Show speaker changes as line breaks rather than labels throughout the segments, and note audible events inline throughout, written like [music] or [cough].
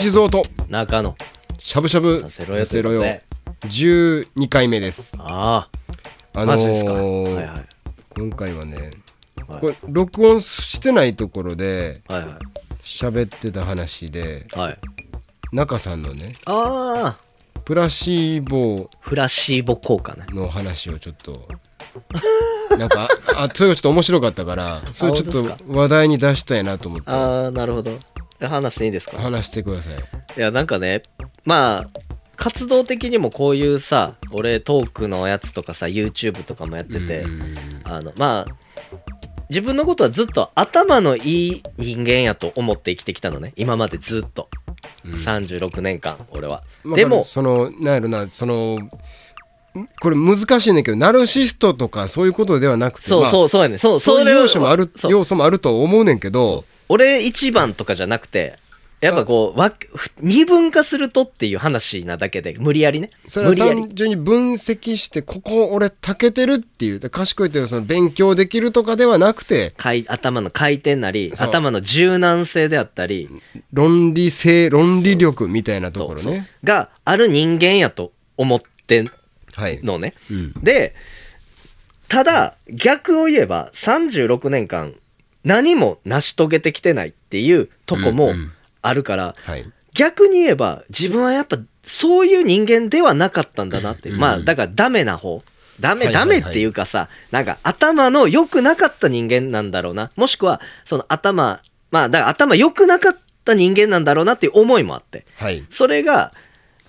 一蔵と。
中野。
しゃぶしゃぶ
させろよ
させろよ
という
12回目です。
あ
あ。の
あマジですか、
ー
はいはい。
今回はね
はい。
これ録音してないところで
はい
喋ってた話で
はい。はい
中さんのね
ああ。
プラシーボ
フラシーボ効果ね。
の話をちょっとなんかあそれがちょっと面白かったからそれちょっと話題に出したいなと思って。
ああなるほど。え話していいですか？
話してください。
いやなんかねまあ活動的にもこういうさ俺トークのやつとかさ YouTube とかもやっててあのまあ自分のことはずっと頭のいい人間やと思って生きてきたのね。今までずっと、36年間俺は。でも
そのなんやろなそのんこれ難しいねんけどナルシストとかそういうことではなくて
そう
まあ
そうそうやねそう
そういう要素もある要素もあると思うねんけど
俺一番とかじゃなくてやっぱこうわふ二分化するとっていう話なだけで無理やりね。
それは
無理やり。
単純に分析してここ俺たけてるっていうで賢いっていうのはその勉強できるとかではなくて
回頭の回転なり頭の柔軟性であったり
論理性論理力みたいなところね。
がある人間やと思ってん
はい。
のね、
うん。
でただ逆を言えば36年間何も成し遂げてきてないっていうとこも
うんうん。
あるから、
はい。
逆に言えば自分はやっぱそういう人間ではなかったんだなって、
う。ん
まあだからダメな方。ダメ、
はいはいはい。
ダメっていうかさなんか頭の良くなかった人間なんだろうな。もしくはその頭まあだから頭良くなかった人間なんだろうなっていう思いもあって。
はい。
それが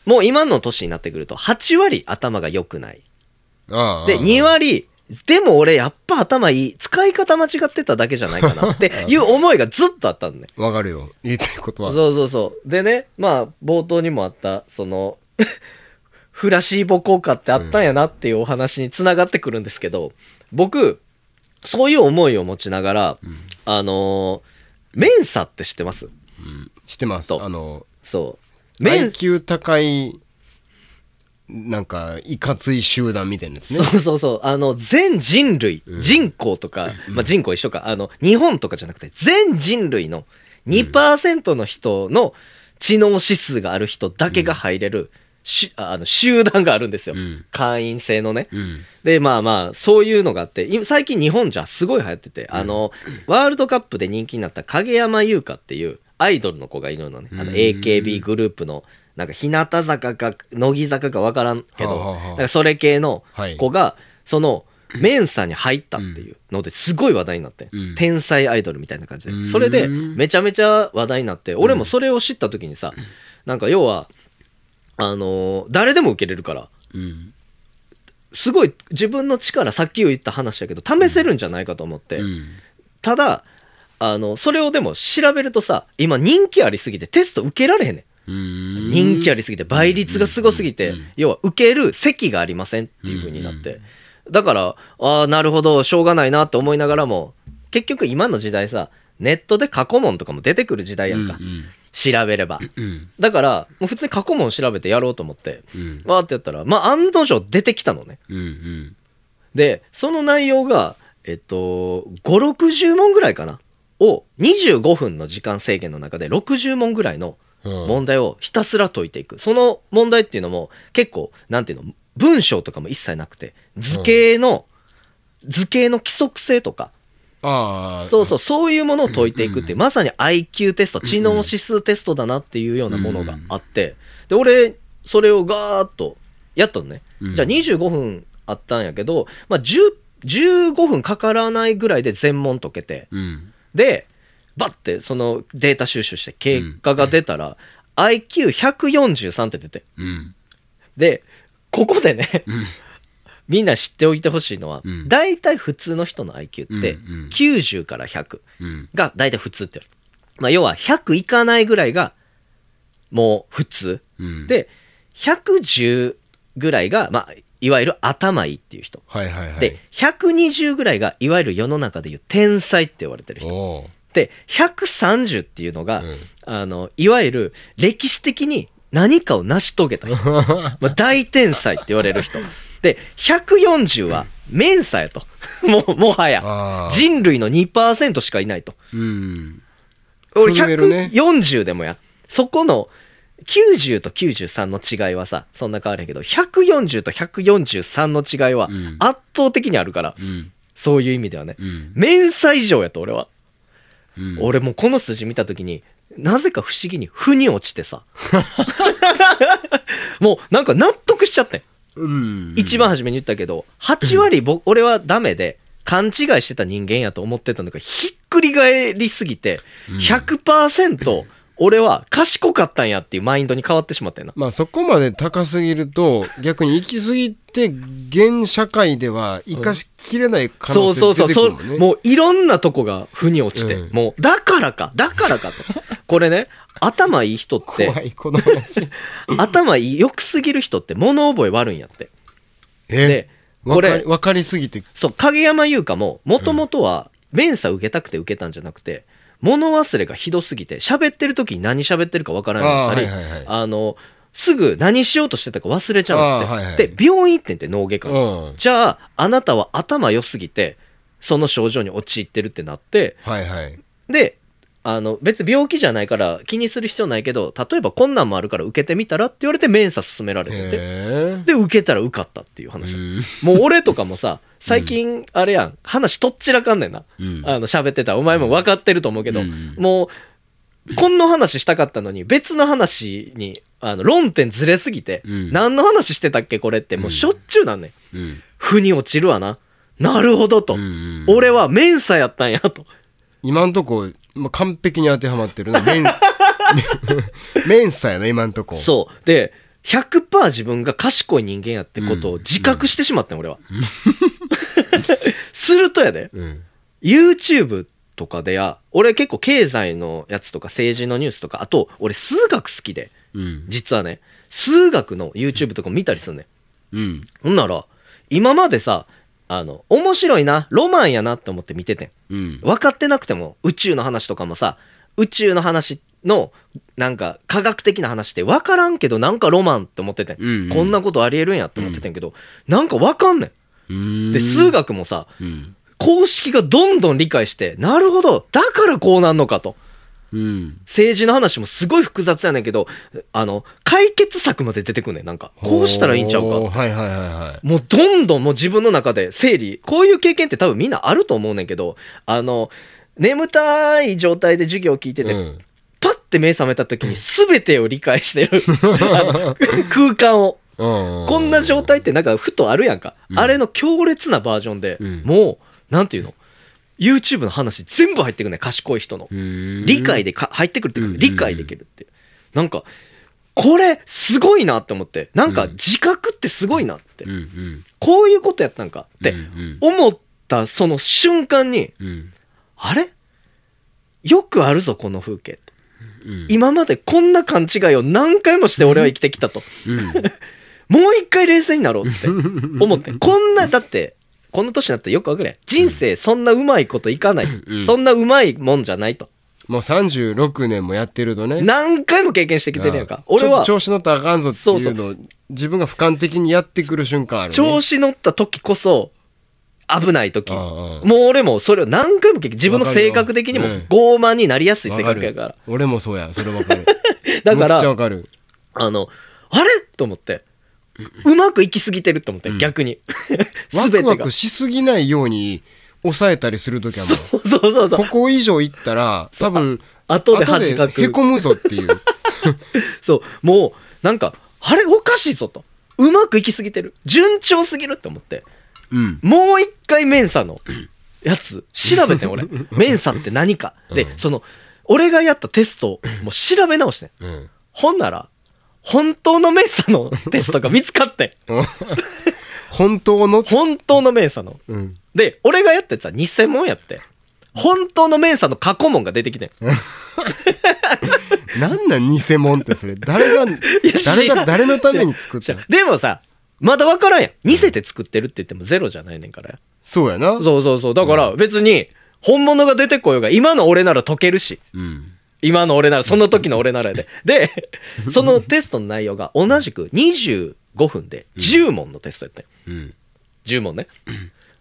もう今の年になってくると8割頭が良くない。
ああ
で2割でも俺やっぱ頭いい。使い方間違ってただけじゃないかな。[laughs] っていう思いがずっとあったんね
わかるよ。言いたいことは。
そうそうそう。でね、まあ、冒頭にもあった、その、[laughs] フラシーボ効果ってあったんやなっていうお話につながってくるんですけど、僕、そういう思いを持ちながら、あのーメンサって知ってます？
してます。
と。
あの
そう。メン
IQ 高いなんかいかつい集団みたいなやつね。
そうそうそう。あの、全人類、人口とか、まあ人口一緒か、あの、日本とかじゃなくて、全人類の2%の人の知能指数がある人だけが入れる、しあの集団があるんですよ。
ん。
会員制のね。
うん。
で、まあまあ、そういうのがあって、今最近日本じゃすごい流行ってて、あの、ワールドカップで人気になった影山優香っていうアイドルの子がいるのね。あの、AKB グループの、なんか日向坂か乃木坂かわからんけど、
はあはあはあ。
なんかそれ系の
はい。
子が、その、メンサに入ったっていうのですごい話題になって、
うん。
天才アイドルみたいな感じで、
うん。
それでめちゃめちゃ話題になって、俺もそれを知った時にさ、なんか要は、あのー誰でも受けれるから、
うん。
すごい自分の力さっき言った話だけど試せるんじゃないかと思って、
うん。
ただあのそれをでも調べるとさ今人気ありすぎてテスト受けられへんねん
うん
人気ありすぎて倍率がすごすぎて要は受ける席がありませんっていう風になって。だからああなるほどしょうがないなって思いながらも結局今の時代さネットで過去問とかも出てくる時代やんか、
うん
調べれば。
うん
だからもう普通に過去問調べてやろうと思って
うん。
わーってやったらまあ案の定出てきたのね。で、その内容が、えっと、5、60問ぐらいかな？を25分の時間制限の中で60問ぐらいの
うん
問題をひたすら解いていく。その問題っていうのも結構、なんていうの、文章とかも一切なくて、図形の、図形の規則性とか、
ああ。
そうそう、そういうものを解いていくってまさに IQ テスト、知能指数テストだなっていうようなものがあって、で、俺、それをガーッとやったのね。
うん。
じゃあ25分あったんやけど、まあ、10 15分かからないぐらいで全問解けて、
うん。
で、バッてそのデータ収集して結果が出たら、IQ143 って出て。
うん
で、ここでね、みんな知っておいてほしいのは、
うん
大体普通の人の IQ って
うんうん
90から100
うん
が大体普通って言われる。まあ、要は100いかないぐらいがもう普通。
うん
で、110ぐらいが、まあ、いわゆる頭いいっていう人。
はいはいはい
で、120ぐらいがいわゆる世の中でいう天才って言われてる人。で、130っていうのが、
うん
あの、いわゆる歴史的に何かを成し遂げた人。[laughs] まあ、大天才って言われる人。で、140はメンサやと。[laughs] もう、もはや人類の2%しかいないと。
うん
俺
そのレベルね
140でもや。そこの90と93の違いはさ、そんな変わらへんけど、140と143の違いは
うん
圧倒的にあるから、
うん
そういう意味ではね。
うん
面差以上やと、俺は。
うん
俺もうこの数字見たときに、なぜか不思議に負に落ちてさ。[laughs] もうなんか納得しちゃってん。
うん
一番初めに言ったけど、8割僕、[laughs] 俺はダメで、勘違いしてた人間やと思ってたんだけど、ひっくり返りすぎて、100%俺は賢かったんやっていうマインドに変わってしまったよな。
まあそこまで高すぎると [laughs] 逆に行き過ぎて現社会では生かしきれない可能性
そうそうそう、そ
出てくるもんね。
うもういろんなとこが負に落ちて、
うん
もう、だからか、だからかと。これね、頭いい人って、
怖いこの話。[laughs]
頭いい、良くすぎる人って物覚え悪いんやって。
え？
で、これ
わかり、すぎて。
そう、影山優香も、もともとは、面差受けたくて受けたんじゃなくて、物忘れがひどすぎて、喋ってる時に何喋ってるかわからなかったり、
あーはいはいはい
あの、すぐ何しようとしてたか忘れちゃうって。
あーはいはい
で、病院行ってんって脳外科に。
うん。
じゃあ、あなたは頭良すぎて、その症状に陥ってるってなって、
はいはい。
で、あの、別に病気じゃないから気にする必要ないけど、例えばこんなんもあるから受けてみたらって言われて面差勧められてて、
へ
で、受けたら受かったっていう
え。
話。
うん
もう俺とかもさ、最近、あれやん、話とっちらかんねんな。
うん
あの、喋ってた。お前も分かってると思うけど、
うん
もう、こんな話したかったのに、別の話に、あの、論点ずれすぎて、
うん
何の話してたっけこれって、もうしょっちゅうなんねん。
うん
負に落ちるわな。なるほどと。俺はメンサやったんやと。
今んとこ、まあ、完璧に当てはまってるな。メン、メンサやな、今んとこ。
そう。で、100%自分が賢い人間やってことを自覚してしまったん、俺は。[laughs] するとやで、
うん。
YouTube とかでや、俺結構経済のやつとか政治のニュースとか、あと、俺数学好きで、
うん。
実はね、数学の YouTube とか見たりすんねん。
うん。
ほんなら、今までさ、あの、面白いな、ロマンやなって思って見ててん。
うん。
分かってなくても宇宙の話とかもさ宇宙の話のなんか科学的な話って分からんけどなんかロマンって思っててん、
うんうん
こんなことありえるんやって思っててんけど、なんか分かんねん
うん
で数学もさ
うん。
公式がどんどん理解してなるほどだからこうなんのかと
うん。
政治の話もすごい複雑やねんけどあの解決策まで出てくんねんなんかこうしたらいいんちゃうか
はいはいはいはい。
もうどんどんもう自分の中で整理、こういう経験って多分みんなあると思うねんけど、あの、眠たい状態で授業を聞いてて、
うん
パッて目覚めた時に全てを理解してる [laughs] 空間を。
うん
こんな状態ってなんかふとあるやんか。あれの強烈なバージョンで、
うん
もう、なんていうの？?YouTube の話全部入ってくるね賢い人の。
うん
理解でか入ってくるっていうか
うん
理解できるって。なんか、これすごいなって思って、なんか自覚ってすごいなって。
うんうん
こういうことやったんかって
うん
思ったその瞬間に、
うん
あれ？よくあるぞ、この風景と。
うん
今までこんな勘違いを何回もして俺は生きてきたと。
うん [laughs]
もう一回冷静になろうって思って。こんな、だって、この年になったらよくわかるやん。人生そんなうまいこといかない。
うん。
そんなうまいもんじゃないと。
もう36年もやってるとね。
何回も経験してきてるやんか。俺は
ちょっと、調子乗ったらあかんぞって
そうそう
いう。のを自分が俯瞰的にやってくる瞬間あるね。
調子乗った時こそ、危ない時。もう俺もそれを何回も経験、自分の性格的にも
わかるよ。
傲慢になりやすい性格やから。
俺もそうや。それわかる。[laughs]
だから
めっちゃわかる。
あの、あれ？と思って、うまくいきすぎてると思って、逆に。[laughs]
ワ。クワクしすぎないように抑えたりするときはもう
そうそうそう
こ。こ以上いったら多分
後で恥かく
へこむぞっていう [laughs]
そう、もう、なんか、あれおかしいぞと。うまくいきすぎてる。順調すぎるって思って。
うん
もう一回メンサのやつ調べてん俺。[laughs] メンサって何か。で、その、俺がやったテストをもう調べ直してん。
うん
ほんなら、本当のメンサの [laughs] テストが見つかってん。[laughs]
本当の？
本当のメンサの。
うん
で、俺がやったやつは偽物やって。本当のメンサの過去問が出てきてん。[laughs]
なんなん偽物ってそれ？誰が誰が誰のために作った？の
でもさ、まだ分からんやん。似せて作ってるって言ってもゼロじゃないねんから。
そうやな
そうそうそう。だから別に、本物が出てこようが、今の俺なら解けるし。
うん
今の俺なら、その時の俺ならやで。で、そのテストの内容が同じく25分で10問のテストやったんよ
うん
10問ね。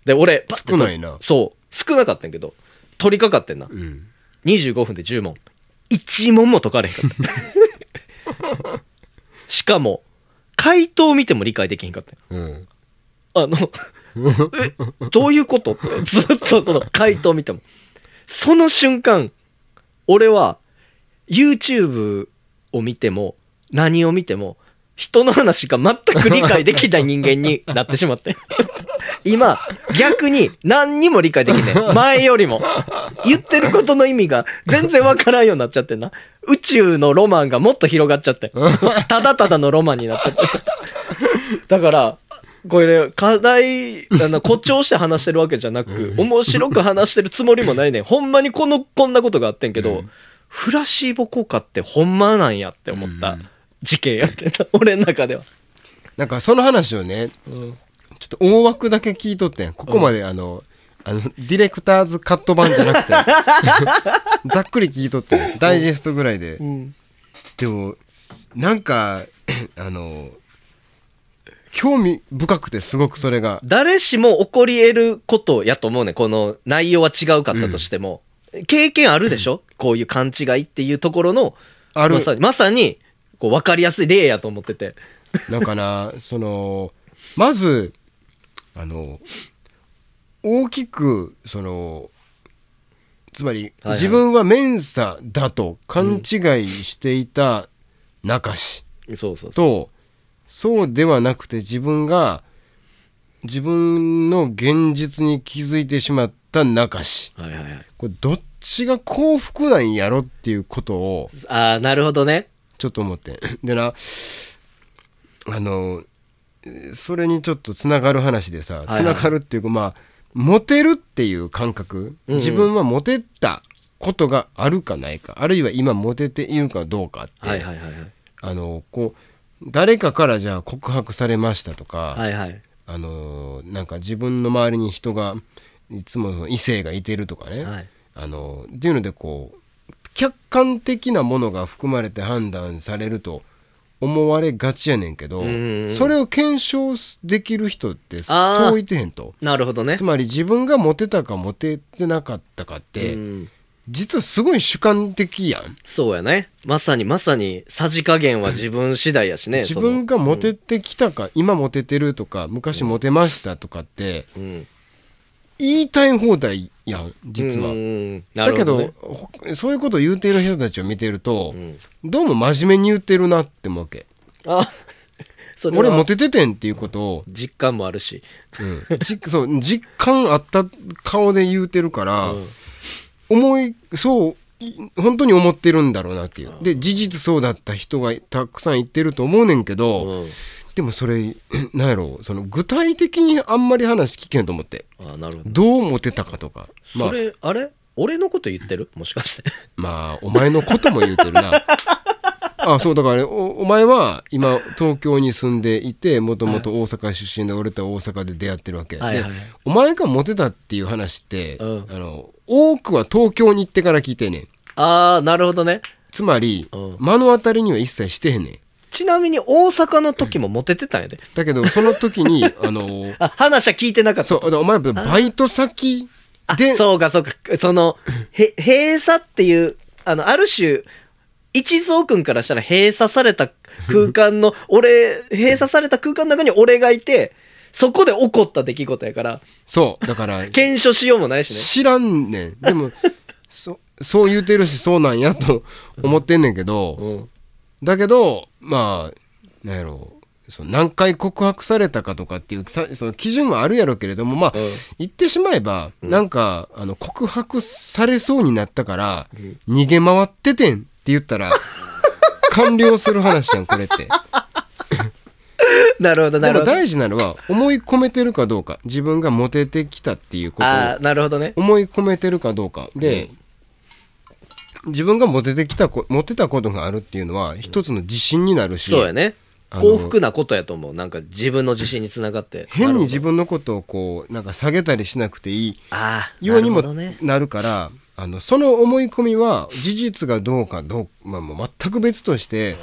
で、俺、パッて
少ないな
そう。少なかったんやけど、取り掛かってんな。
うん
25分で10問。1問も解かれへんかった。[laughs] しかも、回答を見ても理解できへんかったよ
うん。
あの、え、どういうことって、ずっとその回答見ても。その瞬間、俺は、YouTube を見ても、何を見ても、人の話が全く理解できない人間になってしまって。[laughs] 今、逆に何にも理解できない。前よりも。言ってることの意味が全然わからんようになっちゃってんな。宇宙のロマンがもっと広がっちゃって。ただただのロマンになっちゃって。だから、これ、課題、あの、誇張して話してるわけじゃなく、面白く話してるつもりもないね。ほんまにこの、こんなことがあってんけど、フラシーボ効果ってほんまなんやって思った事件やってた。[laughs] 俺の中では。
なんかその話をね、
うん
ちょっと大枠だけ聞いとってん。ここまであの、あの、ディレクターズカット版じゃなくて、[laughs] ざっくり聞いとってん、ダイジェストぐらいで。
うん。
でも、なんか、[clears throat] あの、興味深くてすごくそれが。
誰しも起こり得ることやと思うねんこの内容は違うかったとしても。経験あるでしょ？こういう勘違いっていうところの、
ある
まさに、まさに、こう、分かりやすい例やと思ってて。
なんかな、その、まず、あの、大きく、その、つまり、
はい
自分はメンサだと勘違いしていた中氏
そうそうそう。
と、そうではなくて自分が、自分の現実に気づいてしまった中氏。
はいはいはい。
これどっちが幸福なんやろっていうことを
ああ、なるほどね。
ちょっと思ってんでなあのそれにちょっとつながる話でさ
はい
つながるっていうかまあモテるっていう感覚
うんうん
自分はモテたことがあるかないかあるいは今モテているかどうかって、
はいはいはいはい。
あのこう誰かからじゃあ告白されましたとか、
はいはい。
あのなんか自分の周りに人がいつも異性がいてるとかね、
はい。
あのっていうのでこう客観的なものが含まれて判断されると思われがちやねんけど、
うんうんうん
それを検証できる人ってそういてへんと。
なるほどね
つ。まり自分がモテたかモテてなかったかって、
うん
実はすごい主観的やん。
そうやね。まさにまさに、さじ加減は自分次第やしね。
自分がモテ
て、
てきたか、今モテてるとか昔モテましたとかって
うん。
言いたい放題やん実は。
うんうんな
だけどそういうことを言うている人たちを見てると、
うん。
どうも真面目に言ってるなって思うわけ。
あ、
俺モテててんっていうことを、
実感もあるし。
うん、じそう実感あった顔で言うてるから、
うん。
思いそうい本当に思ってるんだろうなっていう。で事実そうだった人がたくさん言ってると思うねんけど、
うん
でもそれ [clears throat] なんやろその具体的にあんまり話聞けんと思って。
あなるほど。
どうモテたかとか。まあ
それ、あれ？俺のこと言ってる？もしかして。[laughs]
まあお前のことも言うてるな。あそうだからねおお前は今東京に住んでいてもともと大阪出身で俺とは大阪で出会ってるわけ、
はいはい
でお前がモテたっていう話って、
うん。
あの多くは東京に行ってから聞いてんねん。
ああ、なるほどね。
つまり、
うん。
目の当たりには一切してへんねん
ちなみに大阪の時もモテてたんやで。
だけどその時に [laughs] あの
あ、話は聞いてなかった。
そうお前バイト先
あ
で
そうかそうか。その、へ、閉鎖っていう、あの、ある種、一蔵くんからしたら閉鎖された空間の、[laughs] 俺、閉鎖された空間の中に俺がいて、そこで起こった出来事やから、
そうだから [laughs]
検証しようもないしね。
知らんねんでもそそう言うてるしそうなんやと思ってんねんけど、
うん。
だけどまあなんやろその何回告白されたかとかっていうさその基準はあるやろうけれどもまあ、
うん
言ってしまえば、なんかあの告白されそうになったから、逃げ回っててんって言ったら [laughs] 完了する話やんこれって。[laughs]
なるほど、なるほど。
大事なのは思い込めてるかどうか自分がモテてきたっていうことを
ああ、なるほどね。
思い込めてるかどうかで、自分がモテてきたこモテたことがあるっていうのは一つの自信になるし
そうやね。幸福なことやと思う。なんか自分の自信につながって。
変に自
分。
分のことをこうなんか下げたりしなくていい
ああ、
ようにも
なる
からあのその思い込みは事実がどうかどう、まあ、もう全く別として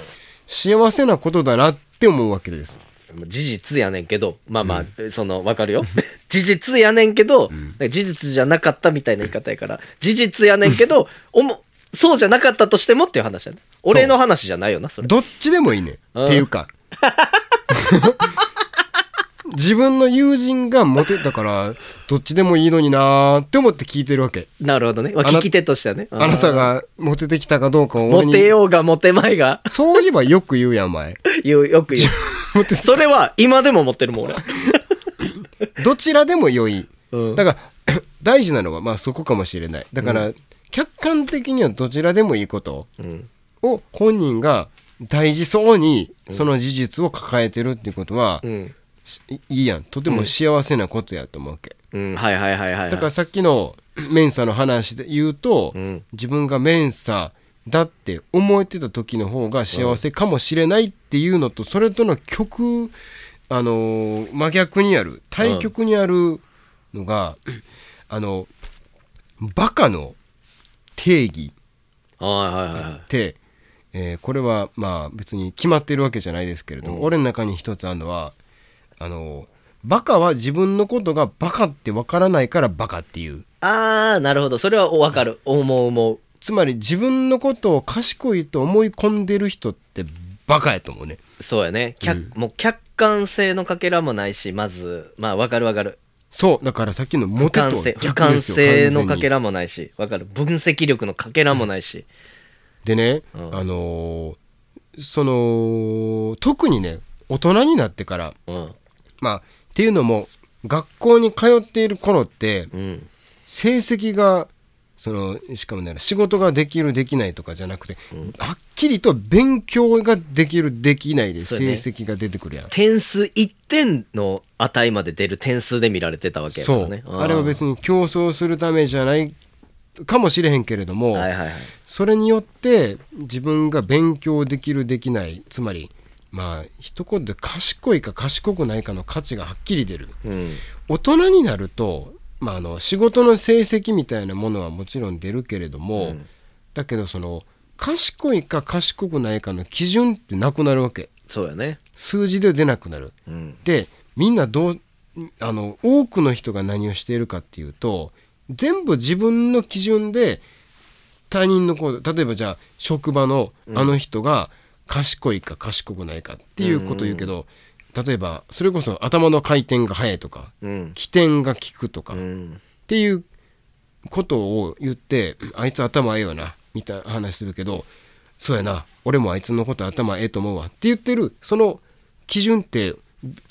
幸せなことだなって思うわけです。
事実やねんけど、まあまあ、その、わかるよ。[laughs] 事実やねんけど、事実じゃなかったみたいな言い方やから、事実やねんけど、[laughs] おも、そうじゃなかったとしてもっていう話だね。俺の話じゃないよな、それ。
どっちでもいいね。
うん。
っていうか。[laughs] 自分の友人がモテたからどっちでもいいのになーって思って聞いてるわけ。
なるほどね。まあ
あな
聞き手としてはね。
あなたがモテてきたかどうかを
モテようがモテまいが。
そういえばよく言うやんお前。[laughs]
言う、よく言
モテ
う。それは今でも持ってるもん、俺。[laughs]
どちらでも良い。
うん。
だから [coughs] 大事なのはまあそこかもしれない。だから、客観的にはどちらでもいいこと
うん。
を本人が大事そうにその事実を抱えてるっていうことは、
うん。
いいいやん。とても幸せなことやと思うわけ、
うん、はいはいはいはいはい。
だからさっきのメンサの話で言うと、
うん。
自分がメンサだって思えてた時の方が幸せかもしれないっていうのとそれとの極あのー真逆にある対極にあるのが、あのバカの定義。って、えーこれはまあ別に決まってるわけじゃないですけれども、俺の中に一つあるのはあのバカは自分のことがバカってわからないからバカっていう
あー、なるほど。それはわかる。思う思う。
つまり自分のことを賢いと思い込んでる人ってバカやと思うね
そうやね。客、もう客観性のかけらもないし、まず、まあわかるわかる。
そうだからさっきのモテと逆
瞰
ですよ
性のかけ
ら
らもないし、わかる？分析力のかけらもないし。
でね、
うん
あのーその特にね大人になってから
うん。
まあっていうのも学校に通っている頃って
うん。
成績がそのしかもね仕事ができるできないとかじゃなくて、はっきりと勉強ができるできないで成績が出てくるやん。
点数1点の値まで出る点数で見られてたわけやか
そう
らね。
あれは別に競争するためじゃないかもしれへんけれども、
はいはいはい。
それによって自分が勉強できるできないつまりまあ一言で賢いか賢くないかの価値がはっきり出る
うん。
大人になると、まあ、あの仕事の成績みたいなものはもちろん出るけれども、
うん。
だけどその賢いか賢くないかの基準ってなくなるわけ。
そうやね。
数字で出なくなる。
うん。
でみんなどうあの多くの人が何をしているかっていうと全部自分の基準で他人の例えばじゃあ職場のあの人が賢いか賢くないかっていうことを言うけど、例えばそれこそ頭の回転が速いとか
うん。
起点が効くとか、っ
うん。
ていうことを言ってあいつ頭ええよなみたいな話するけどそうやな俺もあいつのこと頭ええと思うわって言ってるその基準って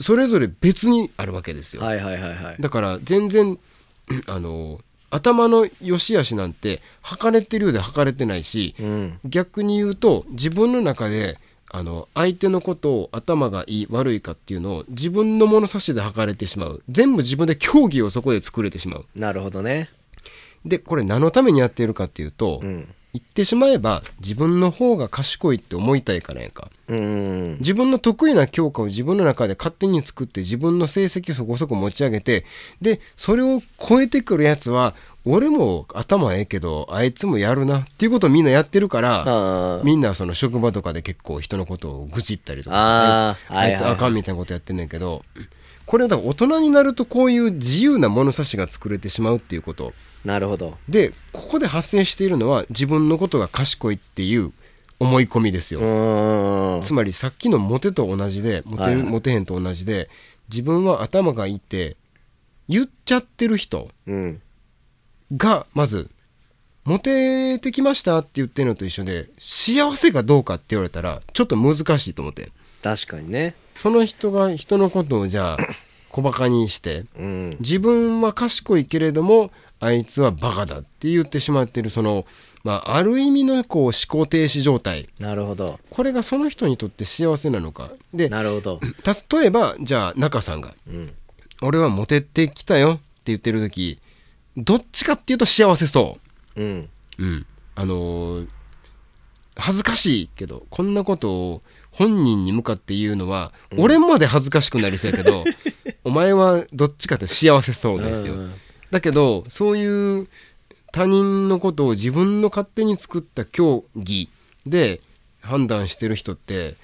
それぞれ別にあるわけですよ。
はいはいはいはい。
だから全然 [clears throat] あの頭の良し悪しなんて測れてるようで測れてないし、
うん。
逆に言うと自分の中であの相手のことを頭がいい悪いかっていうのを自分の物差しで測れてしまう全部自分で競技をそこで作れてしまう
なるほどね。
でこれ何のためにやっているかっていうと、
うん。
言ってしまえば自分の方が賢いって思いたいからやんか
うん。
自分の得意な教科を自分の中で勝手に作って自分の成績をそこそこ持ち上げてでそれを超えてくるやつは俺も頭ええけどあいつもやるなっていうことをみんなやってるから
あ
みんなその職場とかで結構人のことを愚痴ったりとか
あ
あいつあかんみたいなことやってんねんけどこれだから大人になるとこういう自由な物差しが作れてしまうっていうこと
なるほど。
でここで発生しているのは自分のことが賢いっていう思い込みですよ。
うん。
つまりさっきのモテと同じでモテる、モテへんと同じで自分は頭がいいって言っちゃってる人
うん。
がまずモテてきましたって言ってるのと一緒で幸せかどうかって言われたらちょっと難しいと思って
確かにね。
その人が人のことをじゃあ小バカにして
うん。
自分は賢いけれどもあいつはバカだって言ってしまってるその、まあ、ある意味のこう思考停止状態
なるほど。
これがその人にとって幸せなのかで
なるほど。
例えばじゃあ中さんが
うん。
「俺はモテてきたよ」って言ってる時どっちかっていうと幸せそ
うん。
う。うん、あのー恥ずかしいけどこんなことを本人に向かって言うのは、俺まで恥ずかしくなりそうやけど [laughs] お前はどっちかって幸せそうですよ。
うん
だけどそういう他人のことを自分の勝手に作った競技で判断してる人って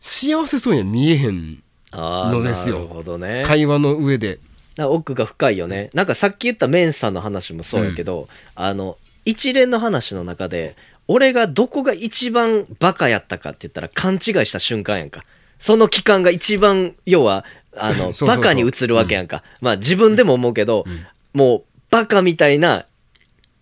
幸せそうには見えへんのですよ
ね。
会話の上で。
な奥が深いよね。なんかさっき言ったメンさんの話もそうやけど、あの、一連の話の中で、俺がどこが一番バカやったかって言ったら勘違いした瞬間やんか。その期間が一番、要は、あの、[laughs] バカに映るわけやんか。まあ自分でも思うけど、もう、バカみたいな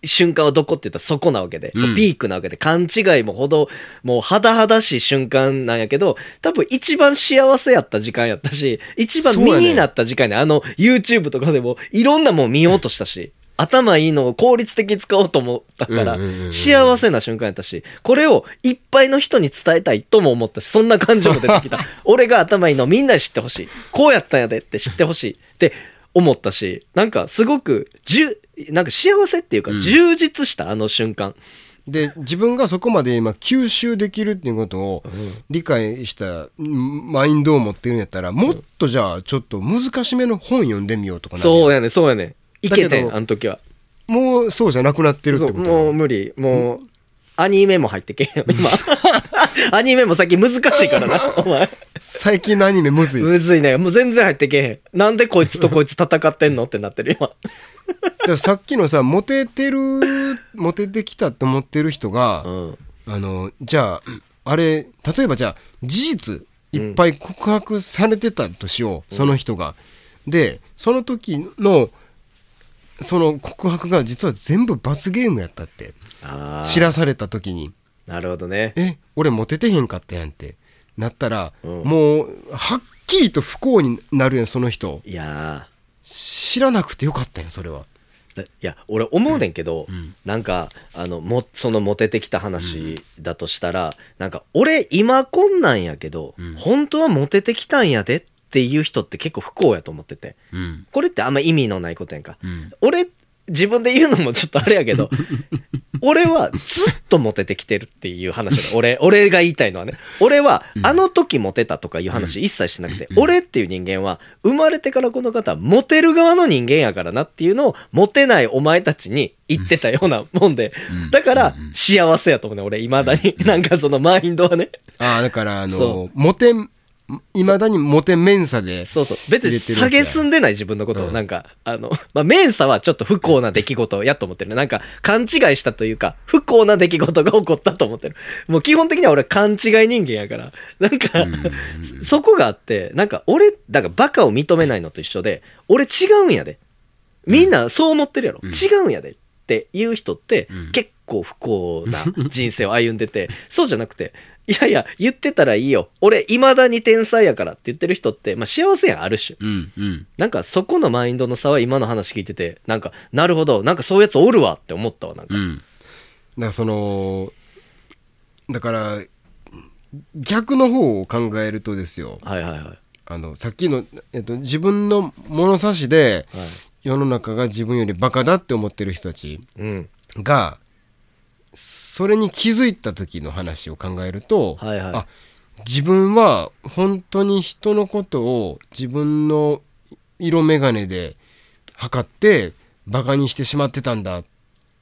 瞬間はどこって言ったらそこなわけで、
うん。
ピークなわけで、勘違いもほど、もう肌々しい瞬間なんやけど、多分一番幸せやった時間やったし、一番身になった時間で、あの YouTube とかでもいろんなもん見ようとしたし、頭いいのを効率的に使おうと思ったから幸せな瞬間やったし、これをいっぱいの人に伝えたいとも思ったし、そんな感情も出てきた。[laughs] 俺が頭いいのみんなに知ってほしい。こうやったんやでって知ってほしいって思ったし、なんかすごく、じゅ、なんか幸せっていうか
うん
充実したあの瞬間。
で自分がそこまで今吸収できるっていうことを理解したうんマインドを持ってるんやったらもっとじゃあちょっと難しめの本読んでみようとか
そうやね、そうやね。いけてん、あの時は。
もうそうじゃなくなってるってこと？
もう無理。もう、アニメも入ってけへん、今。[laughs] アニメも最近難しいからな、[laughs] お前。
最近のアニメむずい
むずいね。もう全然入ってけへん。なんでこいつとこいつ戦ってんのってなってる、今。[laughs]
さっきのさモテてるモテてきたと思ってる人が、
うん。
あのじゃああれ例えばじゃあ事実いっぱい告白されてたとしよう、その人が。でその時のその告白が実は全部罰ゲームやったって。知らされた時に
なるほどね「。
え俺モテてへんかったやん」ってなったら、
うん
もうはっきりと不幸になるやんその人
いや
知らなくてよかったやんそれは。
ーいや、俺思うねんけど、
ん
なんか、あの、も、そのモテてきた話だとしたら、なんか、俺今こんなんやけど、
うん
本当はモテてきたんやでっていう人って結構不幸やと思ってて。
うん
これってあんま意味のないことやんか。
うん
俺、自分で言うのもちょっとあれやけど、[laughs] 俺はずっとモテてきてるっていう話だ。俺、俺が言いたいのはね。俺は、あの時モテたとかいう話一切してなくて、俺っていう人間は、生まれてからこの方はモテる側の人間やからなっていうのを、モテないお前たちに言ってたようなもんで、だから、幸せやと思うね、俺、未だに。なんかそのマインドはね。
ああだからあ
そ
のモテいまだにモテメンサで
そうそう。別に下げすんでない自分のことを、
うん
なんか、あの、まあ、メンサはちょっと不幸な出来事やと思ってる。なんか、勘違いしたというか、不幸な出来事が起こったと思ってる。もう基本的には俺勘違い人間やから。なんか、そこがあって、なんか俺、だからバカを認めないのと一緒で、俺違うんやで。みんなそう思ってるやろ。違うんやで。っていう人って、
うん
結構不幸な人生を歩んでて、そうじゃなくて、いやいや、言ってたらいいよ。俺、未だに天才やからって言ってる人って、まあ幸せやん、ある種。
うんうん
なんかそこのマインドの差は今の話聞いてて、なんか、なるほど、なんかそういうやつおるわって思ったわ、なんか。
うんだからそのだから逆の方を考えるとですよ
はいはいはい。
あのさっきの、えっと、自分の物差しで
はい。
世の中が自分よりバカだって思ってる人たち
うん。
がそれに気づいた時の話を考えると、
はいはい
あ自分は本当に人のことを自分の色眼鏡で測ってバカにしてしまってたんだっ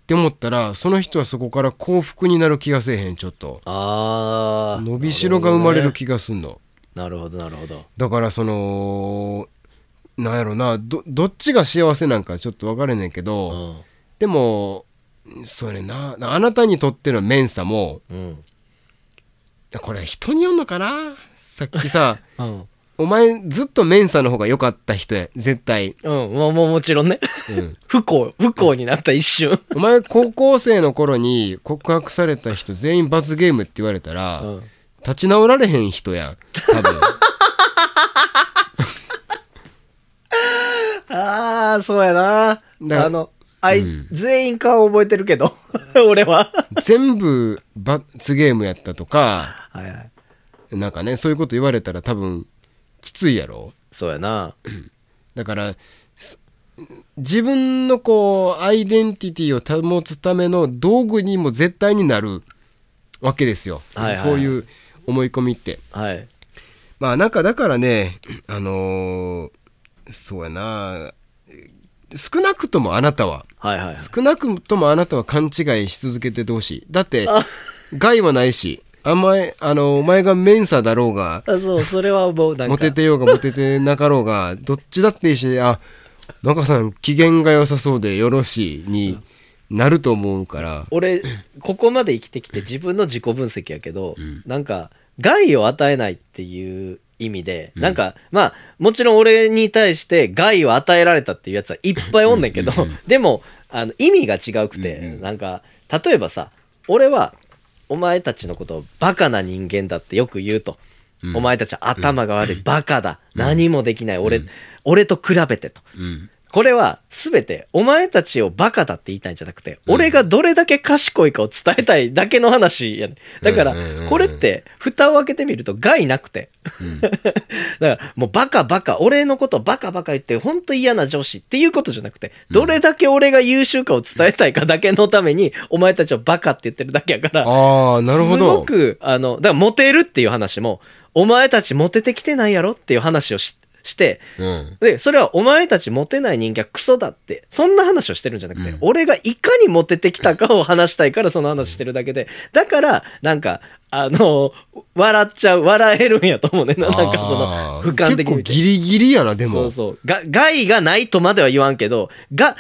て思ったらその人はそこから幸福になる気がせえへんちょっと
あー。
伸びしろが生まれる
気。
気がすんの、
なるほど、なるほど。
だからそのなんやろなどどっちが幸せなんかちょっと分かれねんけ
う
ど、
ん。
でもそれなあなたにとってのメンサも
うん。
これ人によんのかな？さっきさ
うん。
お前ずっとメンサの方が良かった人や絶対、
うん、もうもちろんね。
うん、
不幸、不幸になった一瞬。[laughs]
お前高校生の頃に告白された人全員罰ゲームって言われたら、
うん。
立ち直られへん人やん多分 [laughs]
あー、そうやな。
だ
あの、あい、
うん
全員顔覚えてるけど、[laughs] 俺は。
全部罰ゲームやったとか
はいはい。
なんかねそういうこと言われたら多分きついやろ
そうやな。
だからす自分のこうアイデンティティを保つための道具にも絶対になるわけですよ、
はいはい
そういう思い込みって
はい。
まあなんかだからねあのーそうやな少なくともあなたは
はいはいはい。
少なくともあなたは勘違いし続けててほしいだって
あ
害はないしあんまりあのお前がメンサだろうが
あそう、それはもうなんか。
モテてようがモテてなかろうが [laughs] どっちだっていいしあ中さん機嫌が良さそうでよろしいになると思うから
俺ここまで生きてきて自分の自己分析やけど、
ん
なんか害を与えないっていう意味で、なんかまあもちろん俺に対して害を与えられたっていうやつはいっぱいおんねんけど、[laughs] でもあの意味が違うくて、なんか例えばさ俺はお前たちのことをバカな人間だってよく言うと。
うん。
お前たちは頭が悪い、バカだ、何もできない、俺、俺と比べてと。
うん
これは全てお前たちをバカだって言いたいんじゃなくて、俺がどれだけ賢いかを伝えたいだけの話やね。だからこれって蓋を開けてみると害なくて。[laughs] だからもうバカバカ、俺のことバカバカ言って本当嫌な上司っていうことじゃなくて、どれだけ俺が優秀かを伝えたいかだけのために、お前たちをバカって言ってるだけやから、
ああなるほ
すご
ど
く、あの、だからモテるっていう話も、お前たちモテてきてないやろっていう話をしして、
うん
で、それはお前たちモテない人間はクソだって、そんな話をしてるんじゃなくて、
うん
俺がいかにモテてきたかを話したいからその話してるだけで、だから、なんか、あの、笑っちゃう、笑えるんやと思うね。なんかその、俯瞰的に
結構。ギリギリやなでも
そうそう。が、害がないとまでは言わんけど、が、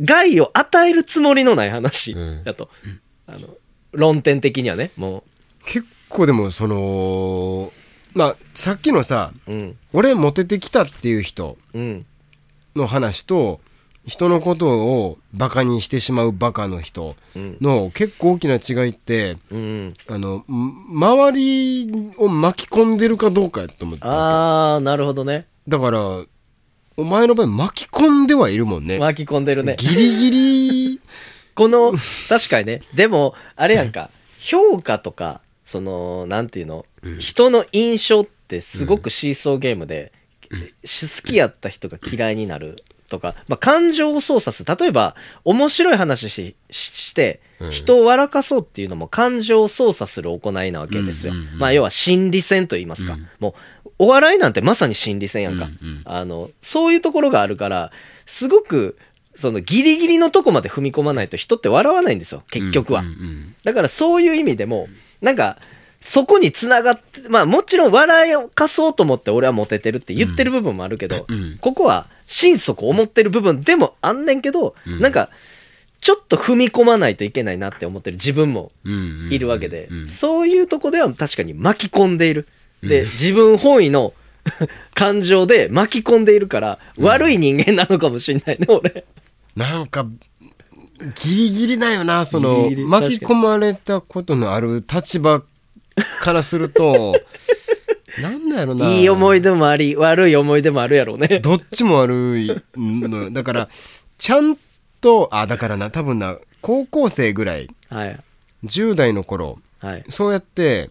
害を与えるつもりのない話だと。あの、論点的にはね、も
結構でもそのまあさっきのさ
う。うん。
俺モテてきたっていう人
うん。
の話と人のことをバカにしてしまうバカの人
うん。
の結構大きな違いって
うん。
あのん周りを巻き込んでるかどうかやと思って
あー、なるほどね。
だからお前の場合巻き込んではいるもんね
巻き込んでるね。
ギリギリ [laughs]
この、確かにね。でも、あれやんか、評価とか、その、なんていうの、人の印象ってすごくシーソーゲームで、し好きやった人が嫌いになるとか、まあ、感情を操作する。例えば、面白い話ししして、人を笑かそうっていうのも感情を操作する行いなわけですよ。
うんうんうん
まあ、要は心理戦と言いますか。
うん
もう、お笑いなんてまさに心理戦やんか。
うんうん
あの、そういうところがあるから、すごく、そのギリギリのとこまで踏み込まないと人って笑わないんですよ、結局は。
うんうん
だからそういう意味でも、なんか、そこに繋がって、まあもちろん笑をかそうと思って俺はモテてるって言ってる部分もあるけど、
うん。
ここは心底思ってる部分でもあんねんけど、
うん。
なんか、ちょっと踏み込まないといけないなって思ってる自分もいるわけで、
うん。
そういうとこでは確かに巻き込んでいる。で、自分本位の [laughs] 感情で巻き込んでいるから、悪い人間なのかもしれないね、俺。
なんかギリギリだよなその巻き込まれたことのある立場からすると [laughs] なんだろうない
い思い出もあり、悪い思い出もあるやろうね。
どっちも悪いのよだからちゃんとあだからな多分な高校生ぐらい
はい。
10代の頃
はい。
そうやって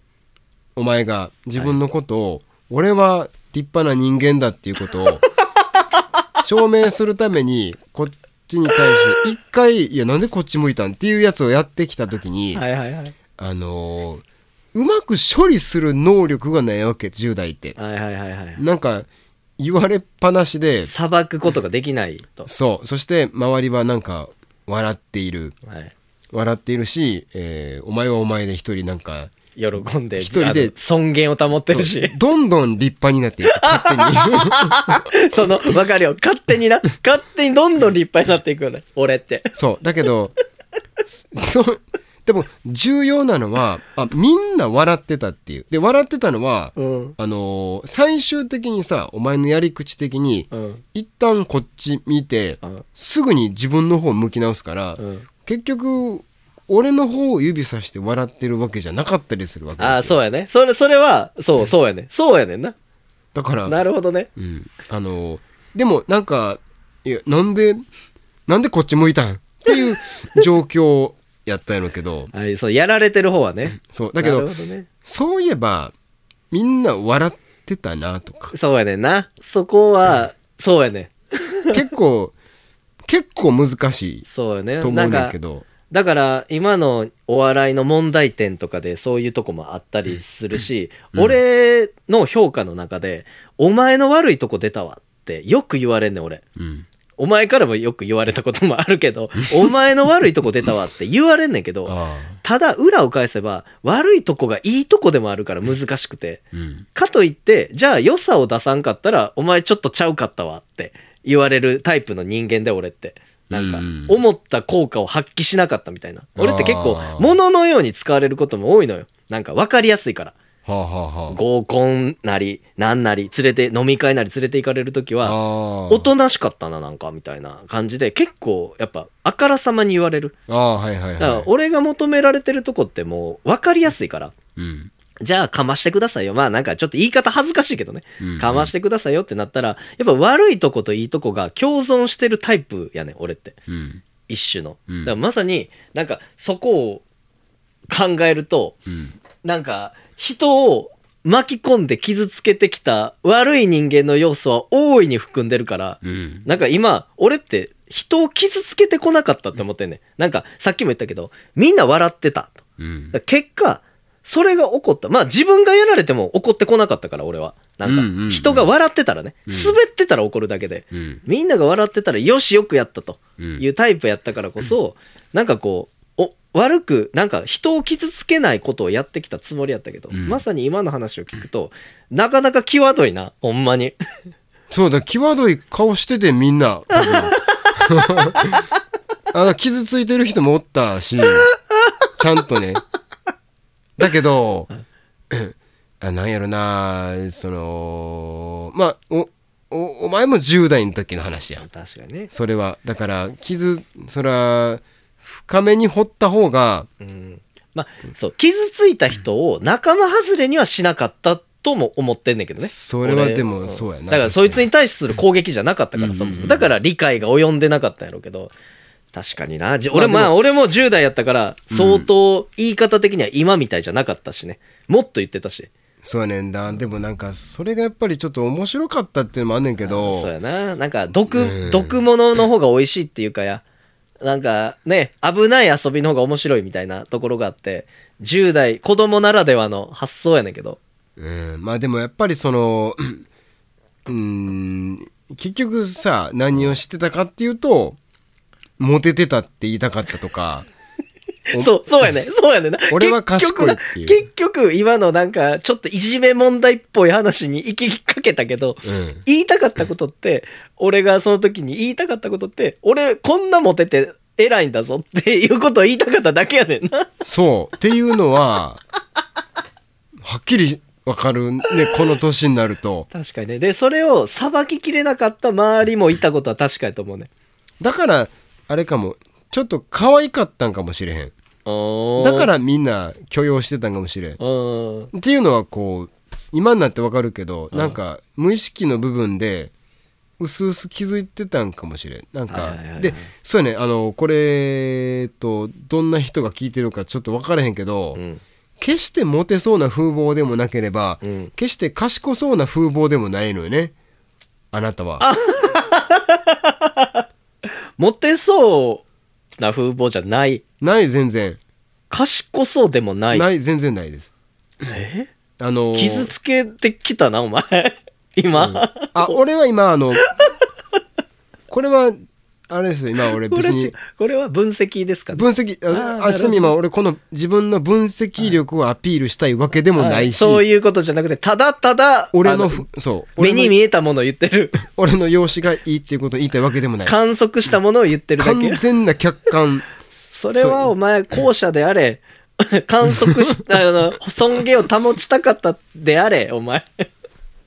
お前が自分のことを、俺は立派な人間だっていうことを証明するためにこっちに対して一回いやなんでこっち向いたんっていうやつをやってきた時に、
はいはいはい。
あのーうまく処理する能力がないわけ10代って
はいはいはいはい。
なんか言われっぱなしで
裁くことができないと。
そうそして周りはなんか笑っている
はい。
笑っているし、えーお前はお前で一人なんか
喜んで、
一人で
尊厳を保ってるし。
どんどん立派になっていく勝手に [laughs]
その、わかるよ。勝手にな。勝手にどんどん立派になっていくよね。俺って。
そうだけどそうでも重要なのはあみんな笑ってたっていうで笑ってたのは、
うん。
あのー最終的にさお前のやり口的に、
うん。
一旦こっち見て、
うん
すぐに自分の方を向き直すから、
うん。
結局俺の方を指さして笑ってるわけじゃなかったりするわけですよ
ああ、そうやね。それ、それは、そう、そうやね。そうやねんな。
だから
なるほどね。
うん、あのでもなんかいやなんでなんでこっち向いたん？っていう状況やったんやろうけど [laughs]
はい、そう、やられてる方はね。
そうだけど
ね。
そういえばみんな笑ってたなとか
そうやねんな。そこは、そうやねん。
結構結構難し
そうやね。
いと思うんだけど
だから今のお笑いの問題点とかでそういうとこもあったりするし、俺の評価の中で「お前の悪いとこ出たわ」ってよく言われんねん俺。
うん。
お前からもよく言われたこともあるけど「[laughs] お前の悪いとこ出たわ」って言われんねんけど [laughs]
あ
ただ裏を返せば悪いとこがいいとこでもあるから難しくて。かといってじゃあ良さを出さんかったらお前ちょっとちゃうかったわって言われるタイプの人間で俺ってなんか
うん、
思った効果を発揮しなかったみたいな。俺って結構物のように使われることも多いのよ。なんか分かりやすいから。
はあはあはあ
合コンなり、なんなり、連れて、飲み会なり連れて行かれるときは、
あ
おとなしかったな、なんか、みたいな感じで、結構、やっぱ、あからさまに言われる。
ああはいはい
だから
はい、
俺が求められてるとこってもう、分かりやすいから。
うん
じゃあ、かましてくださいよ。まあ、なんか、ちょっと言い方恥ずかしいけどね
うんうん。
かましてくださいよってなったら、やっぱ悪いとこといいとこが共存してるタイプやねん、俺って。
うん
一種の。
うん
だからまさに、なんか、そこを考えると、
うん
なんか、人を巻き込んで傷つけてきた悪い人間の要素は大いに含んでるから、
うん
なんか今、俺って人を傷つけてこなかったって思ってんねん。なんか、さっきも言ったけど、みんな笑ってたと。
うん
結果、それが起こった。まあ自分がやられても怒ってこなかったから、俺は。なんか、人が笑ってたらね、滑ってたら怒るだけで、
うん。
みんなが笑ってたら、よし、よくやったと。
うん。
いうタイプやったからこそ、なんかこう、お悪く、なんか人を傷つけないことをやってきたつもりやったけど、
ん。
まさに今の話を聞くと、なかなか際どいな、ほんまに。[laughs]
そうだ際どい顔しててみんな。[laughs] あの傷ついてる人もおったしちゃんとねだけどあなんやろなそのまあおおお前も10代の時の話やん
確かにね。
それはだから傷それは深めに掘った方が
うん。まあ、そう、傷ついた人を仲間外れにはしなかったとも思ってんねんけどね。
それは
俺
でもそうやな
だからそいつに対する攻撃じゃなかったから、そもそも。だから理解が及んでなかったんやろうけど。確かにな。じ俺、
まあ
俺も10代やったから、相当言い方的には今みたいじゃなかったしね。もっと言ってたし。
そうやねんだでもなんかそれがやっぱりちょっと面白かったっていうのもあんねんけど
そうやな。なんか、毒
う、ん
毒物の方が美味しいっていうかや。なんかね、危ない遊びの方が面白いみたいなところがあって、10代、子供ならではの発想やねんけど。
うん、まあでもやっぱりその [clears throat] うん結局さ何をしてたかっていうとモテてたって言いたかったとかお [laughs]
そう、そうやね。そうやねんな。
俺は賢いっていう
結局結局、今のなんか、ちょっといじめ問題っぽい話に行きかけたけど、
うん
言いたかったことって、俺がその時に言いたかったことって、俺、こんなモテて偉いんだぞっていうことを言いたかっただけやねんな。
そうっていうのははっきりわかるねこの年になると
確かにね。で、それを裁ききれなかった周りもいたことは確かやと思うね。
だからあれかも。ちょっと可愛かったんかもしれへん。だ
だ、
からみんな許容してたんかもしれん。
うん。
っていうのはこう今になってわかるけど、なんか無意識の部分でうすうす気づいてたんかもしれん。なんか、でそうやね。あのこれとどんな人が聞いてるかちょっと分からへんけど、
うん。
決してモテそうな風貌でもなければ、
うん。
決して賢そうな風貌でもないのよね。あなたは [laughs]
モテそうな風貌じゃない。
ない全然
賢そうでもない。
ない全然ないです
え？
あのー
傷つけてきたな、お前。今。
あ俺は今あの [laughs] これはあれですよ今俺別に。
これは分析ですかね。
分析
あ
ああちなみに今俺この自分の分析力をアピールしたいわけでもないし、
そういうことじゃなくて、ただただ、
俺のそう。
目に見えたものを言ってる。[laughs]
俺の容姿がいいっていうことを言いたいわけでもない。
観測したものを言ってるだ
完
け。
全な客観。
それはお前、後者であれ、[laughs] 観測し、あの、尊厳を保ちたかったであれ、お前。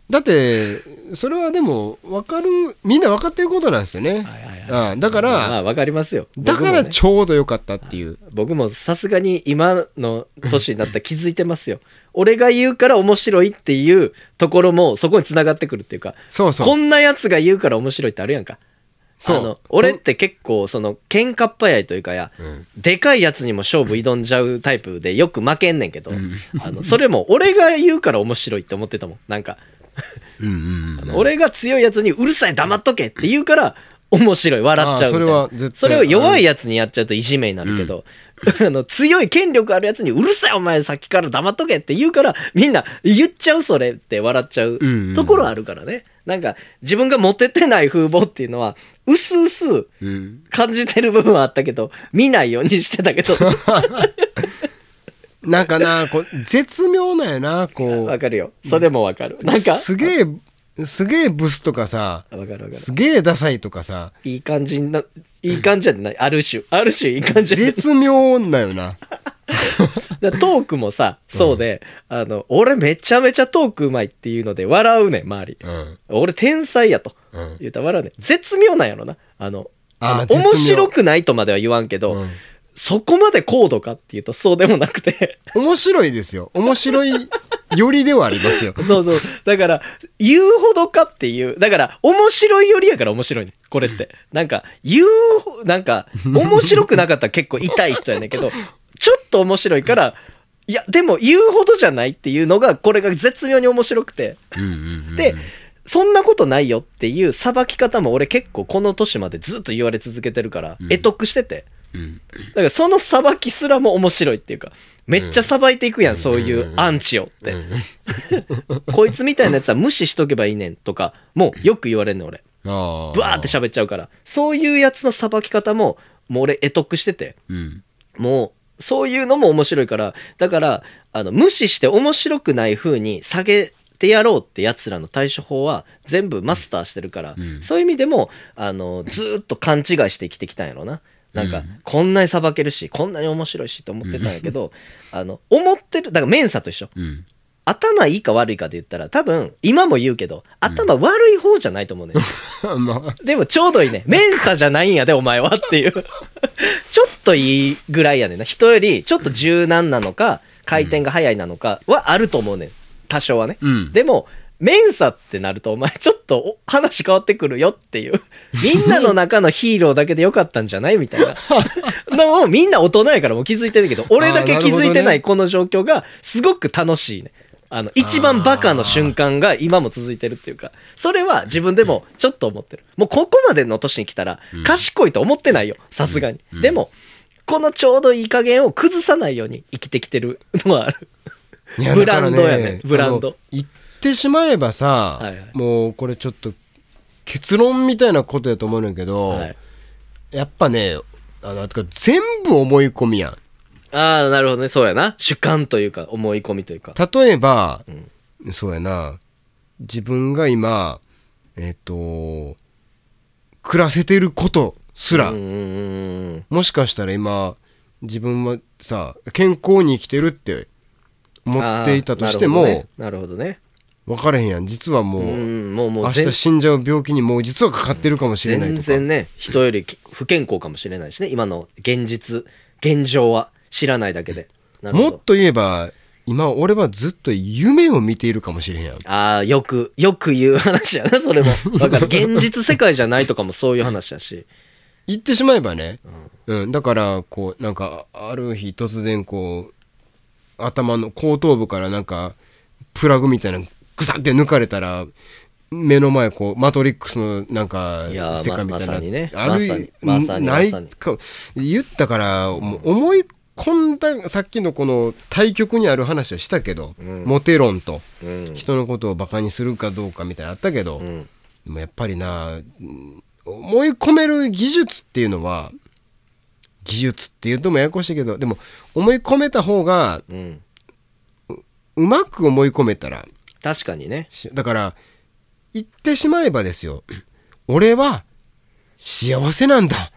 だってそれはでも分かるみんな分かってることなんですよね、ああだか
ま
ら
あ、わかりますよ。
だからちょうどよかったっていう。
僕もさすがに今の年になったら気づいてますよ。[laughs] 俺が言うから面白いっていうところもそこに繋がってくるっていうか、
そうそう。
こんなやつが言うから面白いってあるやんか。
そう。
あの俺って結構その喧嘩っ早いというかや、
ん。
でかいやつにも勝負挑んじゃうタイプでよく負けんねんけど、あのそれも俺が言うから面白いって思ってたもん。なんか、
うんうんうん
俺が強いやつに「うるさい黙っとけ」って言うから面白い。笑っちゃうみたいな。
あそれ
それを弱いやつにやっちゃうといじめになるけど、[laughs] あの強い権力あるやつに「うるさいお前さっきから黙っとけ」って言うからみんな言っちゃうそれって笑っちゃう
うんうん。
ところあるからね、なんか自分がモテてない風貌っていうのはうすうす
うん。
感じてる部分はあったけど見ないようにしてたけど [laughs]
なんかなこう絶妙なんやなこう
わかるよそれもわかるなんか
すげえすげえブスとかさ
わかるわかる。
すげえダサいとかさ
いい感じな、いい感じじゃない。ある種、ある種いい感じじゃない。
絶妙なよな [laughs]
トークもさ、そうで、あの、俺めちゃめちゃトークうまいっていうので笑うねん、周り。
うん
俺天才やと。
うん
言ったら笑うねん。絶妙なんやろな。あの、面白くないとまでは言わんけど、
うん
そこまで高度かっていうとそうでもなくて。
面白いですよ面白いよりではありますよ [laughs]
そうそう。だから、言うほどかっていう。だから、面白いよりやから面白いね。これって。なんか、言うほ、なんか、面白くなかったら結構痛い人やねんけど、[laughs] ちょっと面白いから、いや、でも言うほどじゃないっていうのが、これが絶妙に面白くて。で、そんなことないよっていうさばき方も俺結構この年までずっと言われ続けてるから、得得してて。
うん
だからそのさばきすらも面白いっていうか、めっちゃさばいていくやん、そういうアンチをって。[laughs] こいつみたいなやつは無視しとけばいいねんとか、もうよく言われんねん俺。
あ
ブワーって喋っちゃうから。そういうやつのさばき方も、もう俺得得してて。
うん
もう、そういうのも面白いから、だから、あの、無視して面白くない風に下げてやろうってやつらの対処法は全部マスターしてるから、
ん
そういう意味でも、あの、ずーっと勘違いして生きてきたんやろな。なんか、こんなにさばけるし、こんなに面白いしと思ってたんやけど、あの、思ってる、だからメンサと一緒。
うん
頭いいか悪いかで言ったら、多分、今も言うけど、頭悪い方じゃないと思うね。[laughs]
まあ
でもちょうどいいね。メンサじゃないんやで、お前はっていう。[laughs] ちょっといいぐらいやねんな。人よりちょっと柔軟なのか、回転が速いなのかはあると思うねん。多少はね。
うん
でも、メンサってなると、お前ちょっとお話変わってくるよっていう。みんなの中のヒーローだけでよかったんじゃないみたいな。[laughs] のをみんな大人やからもう気づいてるけど、俺だけ気づいてないこの状況がすごく楽しいね。あの、一番バカの瞬間が今も続いてるっていうか、それは自分でもちょっと思ってる。もうここまでの年に来たら、賢いと思ってないよ。さすがに。でも、このちょうどいい加減を崩さないように生きてきてるのはある。ブランドやねブランド
ってしまえばさ、
はいはい
もうこれちょっと結論みたいなことやと思うんだけど、
はい。
やっぱねあのてか全部思い込みやん
ああ、なるほどね。そうやな。主観というか、思い込みというか。
例えば、そうやな自分が今えっ、と暮らせてることすら、
うんうんうんうん。
もしかしたら今自分はさ健康に生きてるって思っていたとしても、
なるほどね。
分からへんやん実はもう、
もうもう
明
全
日死んじゃう病気にもう実はかかってるかもしれない
全
とか
然ね、人よりき不健康かもしれないしね。今の現実、現状は知らないだけで。
もっと言えば今俺はずっと夢を見ているかもしれへんやん
ああ、よく、よく言う話やな、それも。だから、現実世界じゃないとかもそういう話だし。
言ってしまえばね、うんだからこうなんかある日突然こう頭の後頭部からなんかプラグみたいなのグサって抜かれたら目の前こうマトリックスのなんか世界みたいな、
ね
ある
まさにまさに
ないか言ったから思い込んださっきのこの対極にある話はしたけど、モテ論と
うん。
人のことをバカにするかどうかみたいなのあったけど、
うん。
でもやっぱりなうん思い込める技術っていうのは技術っていうともややこしいけどでも思い込めた方が
うん。
うまく思い込めたら
確かにね。
しだから言ってしまえばですよ [clears throat] 俺は幸せなんだ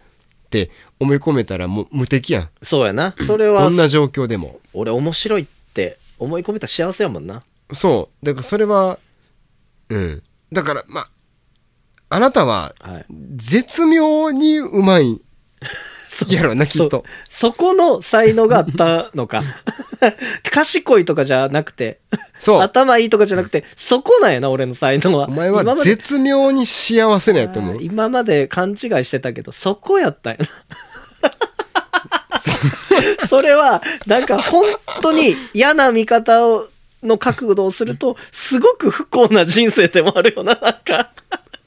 って思い込めたらもう無敵やん
そうやな。それは
どん、な状況でも
俺面白いって思い込めたら幸せやもんな。
そうだからそれはうんだからまああなたは
はい。
絶妙にうまい [laughs] やろなきっと
そそこの才能があったのか。[laughs] 賢いとかじゃなくて、
そう
頭いいとかじゃなくて、そこなんやな、俺の才能は。
お前は絶妙に幸せなんやと思う。
今まで勘違いしてたけど、そこやったんやな。[laughs] それは、なんか本当に嫌な見方を、の角度をすると、すごく不幸な人生でもあるよな、なんか。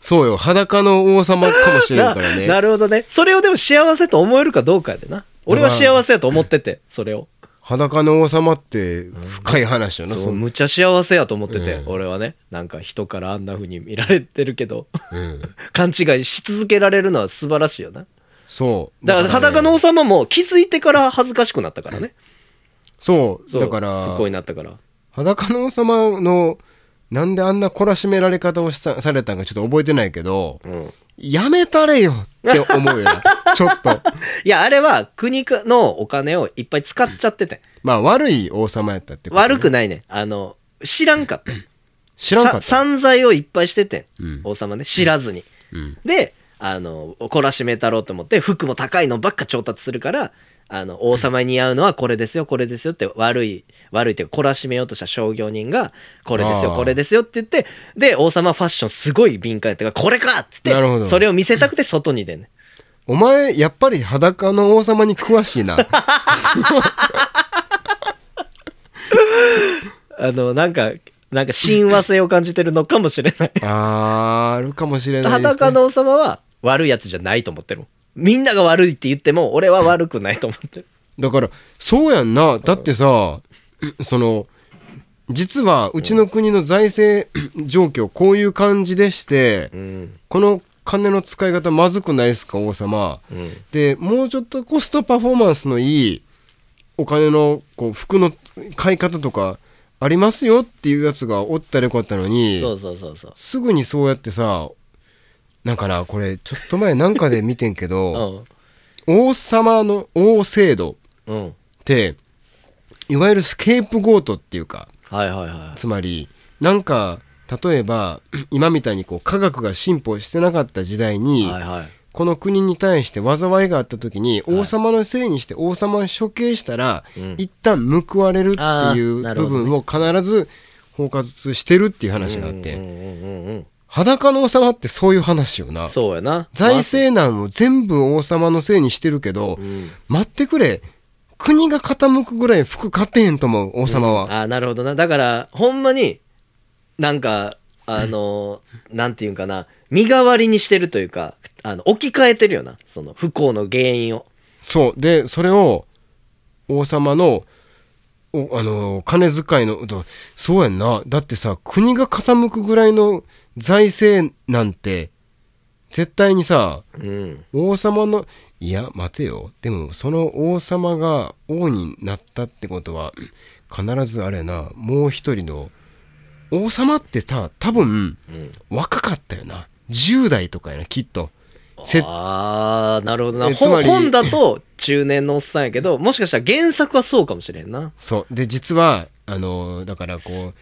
そうよ、裸の王様かもしれんからね。[laughs]
なるほどね。それをでも幸せと思えるかどうかやでな。俺は幸せやと思ってて、それを。
裸の王様って深い話よな、
そう、
そ
むっちゃ幸せやと思ってて、
うん
俺はね。なんか人からあんな風に見られてるけど、
うん。[laughs]
勘違いし続けられるのは素晴らしいよな。
そう。
だから裸の王
ね
様も気づいてから恥ずかしくなったからね。
そう。
そう
だから
不幸、になったから。
裸の王様のなんであんな懲らしめられ方をしたされたんかちょっと覚えてないけど、
うん。
やめたれよって思うよな。[laughs] ちょっと。
いや、あれは国のお金をいっぱい使っちゃってて。
まあ悪い王様やったってこと、
悪くないね。あの、知らんかった。[coughs]
知らんかった。
さ散財をいっぱいしててん、
うん
王様ね。知らずに。
うん。
で、あの、懲らしめたろうと思って、服も高いのばっか調達するから、あの、王様に似合うのはこれですよ、これですよって悪い、悪いっていうか、懲らしめようとした商業人が、これですよ、これですよって言って、で、王様ファッションすごい敏感やったから、これかっつってそれを見せたくて外に出んねん。
お前、やっぱり裸の王様に詳しいな。[laughs]
あの、なんか、なんか親和性を感じてるのかもしれない。
あー、あるかもしれないね。
裸の王様は悪いやつじゃないと思ってる。みんなが悪いって言っても、俺は悪くないと思ってる。
だから、そうやんな。だってさ、その、実はうちの国の財政状況こういう感じでして、
うん。
この金の使い方まずくないですか王様、
うん。
でもうちょっとコストパフォーマンスのいいお金のこう服の買い方とかありますよっていうやつがおったらよかったのに
そうそうそうそう。
すぐにそうやってさなんかなこれちょっと前なんかで見てんけ [laughs]
う
ど
ん。
王様の王制度
うん。
っていわゆるスケープゴートっていうか
はいはいはい。
つまりなんか例えば [clears throat] 今みたいにこう科学が進歩してなかった時代に、
はいはい。
この国に対して災いがあった時に王様のせいにして王様を処刑したら、
うん
一旦報われるってい
あ
う部分を必ず包括してるっていう話があって、
うんうんうんうんうん。
裸の王様ってそういう話よな
そうやな。
財政難を全部王様のせいにしてるけど、
うん
待ってくれ国が傾くぐらい服買ってへんと思う王様は、
ああ、なるほどな。だから、ほんまに、なんか、あの、[laughs] なんていうんかな、身代わりにしてるというか、あの、置き換えてるよな。その、不幸の原因を。
そうでそれを王様のおあの金遣いのだそうやんなだってさ国が傾くぐらいの財政なんて絶対にさ
うん。
王様のいや待てよでもその王様が王になったってことは必ずあれやなもう一人の王様ってさ多分若かったよな10代とかやなきっとせ
ああ、なるほどな。本だと中年のおっさんやけど、もしかしたら原作はそうかもしれんな。
そうで実はあのだからこう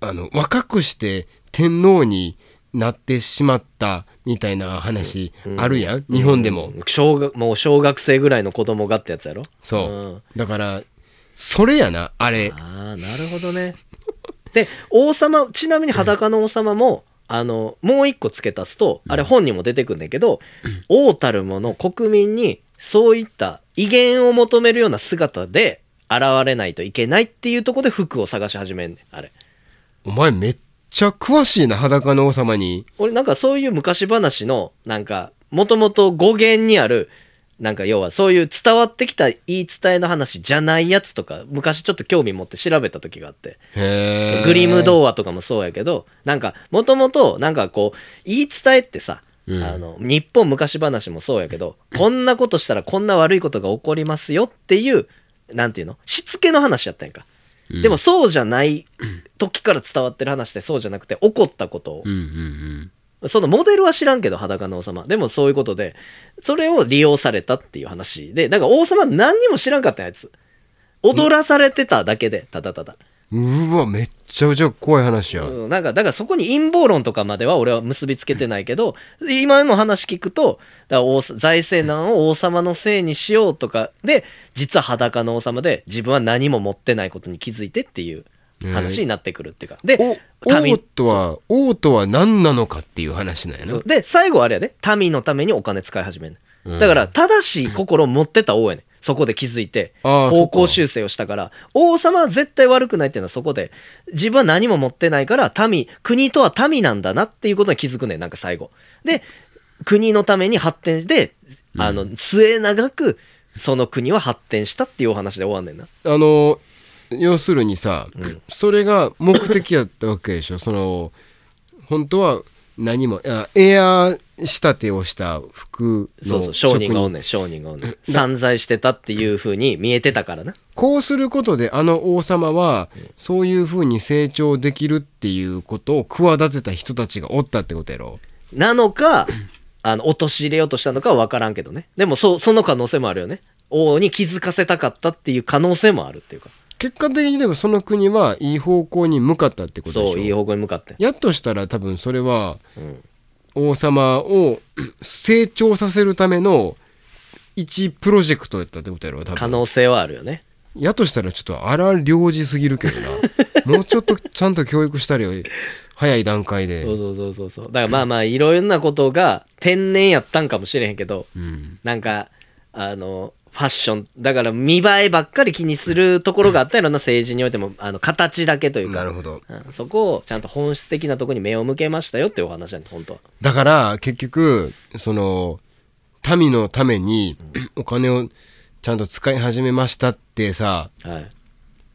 あの若くして天皇になってしまったみたいな話あるやん、日本でも、
小学、もう小学生ぐらいの子供がってやつやろ。
そう、
ん。
だからそれやなあれ。
ああ、なるほどね。で、王様、ちなみに裸の王様も、あの、もう一個付け足すと、あれ本にも出てくんだけど、王たる者、国民に、そういった威厳を求めるような姿で現れないといけないっていうところで服を探し始めんねん、あれ。
お前めっちゃ詳しいな裸の王様に
俺なんかそういう昔話の、なんか、もともと語源にある、なんか要はそういう伝わってきた言い伝えの話じゃないやつとか、昔ちょっと興味持って調べた時があって。グリム童話とかもそうやけど、なんか、もともと、なんかこう、言い伝えってさ、
うん
あの、日本昔話もそうやけど、こんなことしたらこんな悪いことが起こりますよっていう、なんていうの？しつけの話やったんやんか。でもそうじゃない時から伝わってる話ってそうじゃなくて、起こったことを
うんうんうん
そのモデルは知らんけど、裸の王様。でもそういうことで、それを利用されたっていう話で、だから王様何にも知らんかったんやつ。踊らされてただけで、ただただ。
うわめっちゃくちゃ怖い話や、
うんなんか、だからそこに陰謀論とかまでは俺は結びつけてないけど、[laughs] 今の話聞くと、だ王財政難を王様のせいにしようとかで、実は裸の王様で自分は何も持ってないことに気づいてっていう話になってくるっていうか。で、
お王
民
とは王とは何なのかっていう話なんやな。
で、最後あれやで、民のためにお金使い始める、だから、正しい心を持ってた王やねん。そこで気づいて、方向修正をしたから、王様は絶対悪くないっていうのはそこで、自分は何も持ってないから、民、国とは民なんだなっていうことに気づくねん、なんか最後。で、国のために発展して、あの、末永く、その国は発展したっていうお話で終わんねんな。
あの要するにさ、それが目的やったわけでしょその本当は何もエア仕立てをした服の
そうそう商人。がおん
職
ねん商人がおんねん。散財してたっていう風に見えてたからな。
こうすることであの王様はそういう風に成長できるっていうことを企てた人たちがおったってことやろ。
なのかあの陥れようとしたのかは分からんけどね。でもそその可能性もあるよね。王に気づかせたかったっていう可能性もあるっていうか
結果的にでもその国はいい方向に向かったってことでしょ？
そういい方向に向かって。
やっとしたら多分それは
うん。
王様を成長させるための一プロジェクトやったってことやろ多分。
可能性はあるよね。
やとしたらちょっと荒領事すぎるけどな。[laughs] もうちょっとちゃんと教育したりよ早い段階で。
そうそうそうそう。そうだからまあまあいろんなことが天然やったんかもしれへんけど
うん。
なんかあのファッション。だから見栄えばっかり気にするところがあったような政治においてもあの形だけというか。
なるほど。
うん。そこをちゃんと本質的なところに目を向けましたよっていうお話なんで本当は。
だから結局その民のためにお金をちゃんと使い始めましたってさ
はい。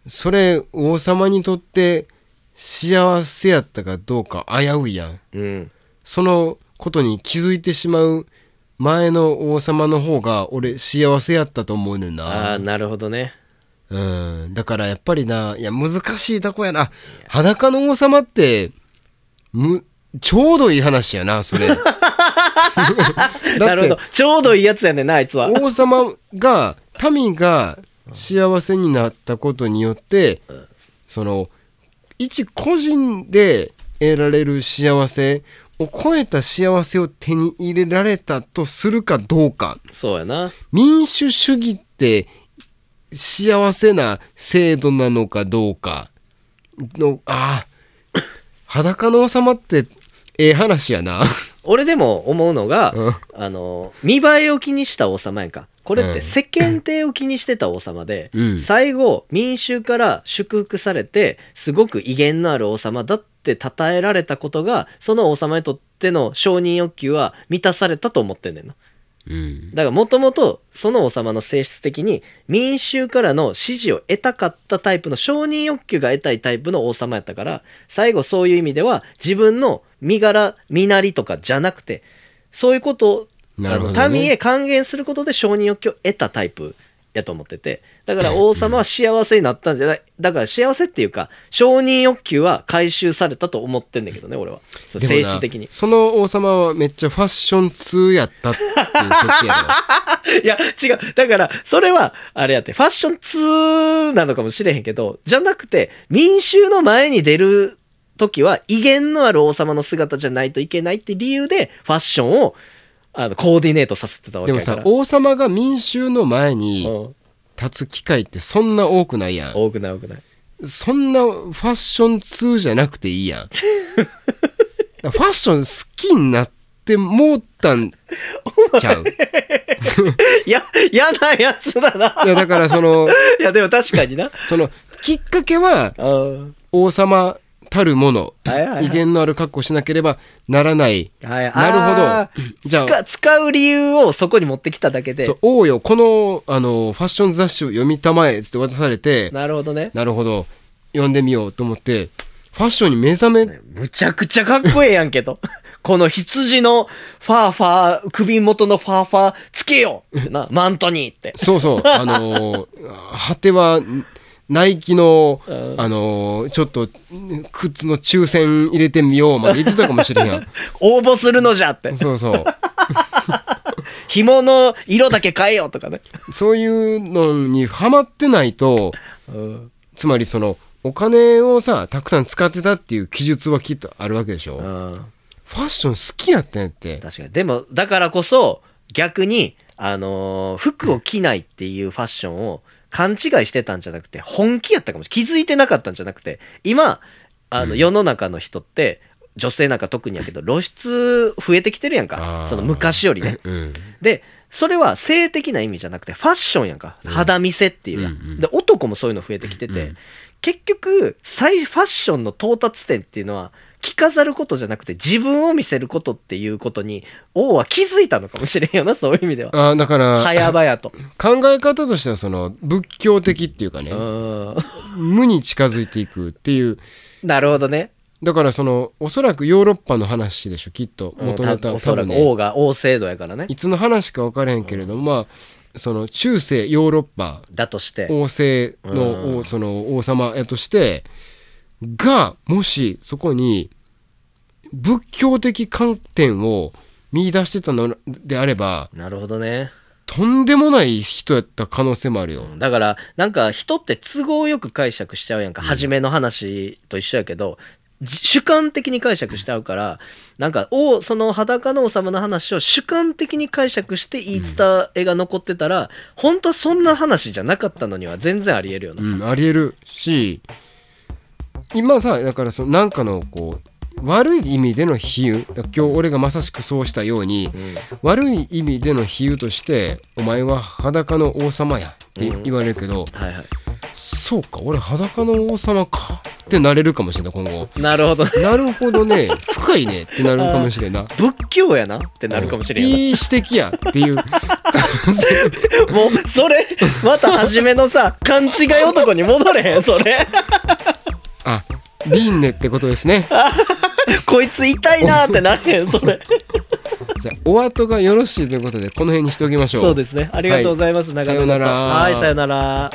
それ王様にとって幸せやったかどうか危ういやん。
うん。
そのことに気づいてしまう前の王様の方が俺幸せやったと思うねんな。
ああなるほどね。
うん。だからやっぱりないや難しいとこやな。裸の王様ってむちょうどいい話やなそれ。[laughs] だ
なるほど。ちょうどいいやつやねんなあいつは。
王様が民が幸せになったことによってその一個人で得られる幸せを超えた幸せを手に入れられたとするかどうか。
そうやな。
民主主義って幸せな制度なのかどうか。のああ裸の王様ってええ話やな。
俺でも思うのが、
うん。
あの見栄えを気にした王様やんかこれっ
うん。
て世間体を気にしてた王様で、
うん。
最後民衆から祝福されてすごく威厳のある王様だって称えられたことがその王様にとっての承認欲求は満たされたと思ってんねんな。
うん。
だからもともとその王様の性質的に民衆からの支持を得たかったタイプの承認欲求が得たいタイプの王様やったから最後そういう意味では自分の身柄身なりとかじゃなくてそういうこと
なるほどね。
の民へ還元することで承認欲求を得たタイプやと思ってて。だから王様は幸せになったんじゃない。だから幸せっていうか承認欲求は回収されたと思ってんだけどね俺は。性質的に。
その王様はめっちゃファッション通やったっていうやろ [laughs]
いや、違う。だから、それは、あれやって、ファッション通なのかもしれへんけど、じゃなくて、民衆の前に出る時は、威厳のある王様の姿じゃないといけないって理由で、ファッションを、あの、コーディネートさせてたわけ
でも
やから。
さ王様が民衆の前に
うん
立つ機会ってそんな多くないやん
多くない多くない。
そんなファッション通じゃなくていいやん [laughs] ファッション好きになってもうたんちゃう？
い [laughs] や、嫌なやつだな。
いやだからその
いや、でも確かにな。
そのきっかけは
うん。
王様たるもの
はいはいはい
威厳のある格好をしなければならない
はい、
なるほどじゃあ
使使う理由をそこに持ってきただけで
そう。王よこのあのファッション雑誌を読みたまえっつって渡されて
なるほどね。
なるほど読んでみようと思ってファッションに目覚め
むちゃくちゃかっこええやんけと。[laughs] この羊のファーファー、首元のファーファーつけよな、マントにって。
そうそうあのー果てはナイキの、
うん
あのーちょっと靴の抽選入れてみようまで言ってたかもしれんやん [laughs]
応募するのじゃって。
そうそう [laughs]
紐の色だけ変えようとかね。
そういうのにハマってないと
うん。
つまりそのお金をさたくさん使ってたっていう記述はきっとあるわけでしょ、
うん
ファッション好きやったんやって
確かに。でも、だからこそ、逆に、あのー服を着ないっていうファッションを勘違いしてたんじゃなくて、本気やったかもしれない。気づいてなかったんじゃなくて、今、あの、世の中の人って、女性なんか特にやけど、露出増えてきてるやん
あ
か
ー。
その昔よりね。
うん
で、それは性的な意味じゃなくて、ファッションやんか。肌見せっていうやん。
うんうん
で、男もそういうの増えてきてて、
うん
結局、最ファッションの到達点っていうのは、着飾ることじゃなくて、自分を見せることっていうことに、王は気づいたのかもしれんよな、そういう意味では。
あーだから
早々と。
考え方としてはその仏教的っていうかね
うん。
無に近づいていくっていう
なるほどね。
だからそのおそらくヨーロッパの話でしょきっと
うん
元ネタ
おそらく王が王制度やからね
いつの話か分からへんけれども、まあその中世ヨーロッパ
だとして
王政の王その王様やとしてがもしそこに仏教的観点を見出してたのであれば
なるほどね。
とんでもない人やった可能性もあるよ。
だからなんか人って都合よく解釈しちゃうやんか、初めの話と一緒やけどじ主観的に解釈しちゃうからなんか王その裸の王様の話を主観的に解釈して言い伝えが残ってたら、本当はそんな話じゃなかったのには全然ありえるよな、
うん、ありえるし今さだからそのなんかのこう悪い意味での比喩今日俺がまさしくそうしたように、悪い意味での比喩として「お前は裸の王様や」って言われるけど、
はいはい。
そうか俺裸の王様かってなれるかもしれない今後。
なるほど。
なるほどね。深いねってなるかもしれんな。[laughs]
仏教やなってなるかもしれんよ
いい指摘やっていう。
な [laughs] もうそれまた初めのさ勘違い男に戻れへんそれ
あ輪廻ってことですね。[laughs]
こいつ痛いなってなれへん [laughs] それ。
じゃあお後がよろしいということでこの辺にしておきましょう。
そうですね。ありがとうございます、
はい。
長
さようなら。
はいさよなら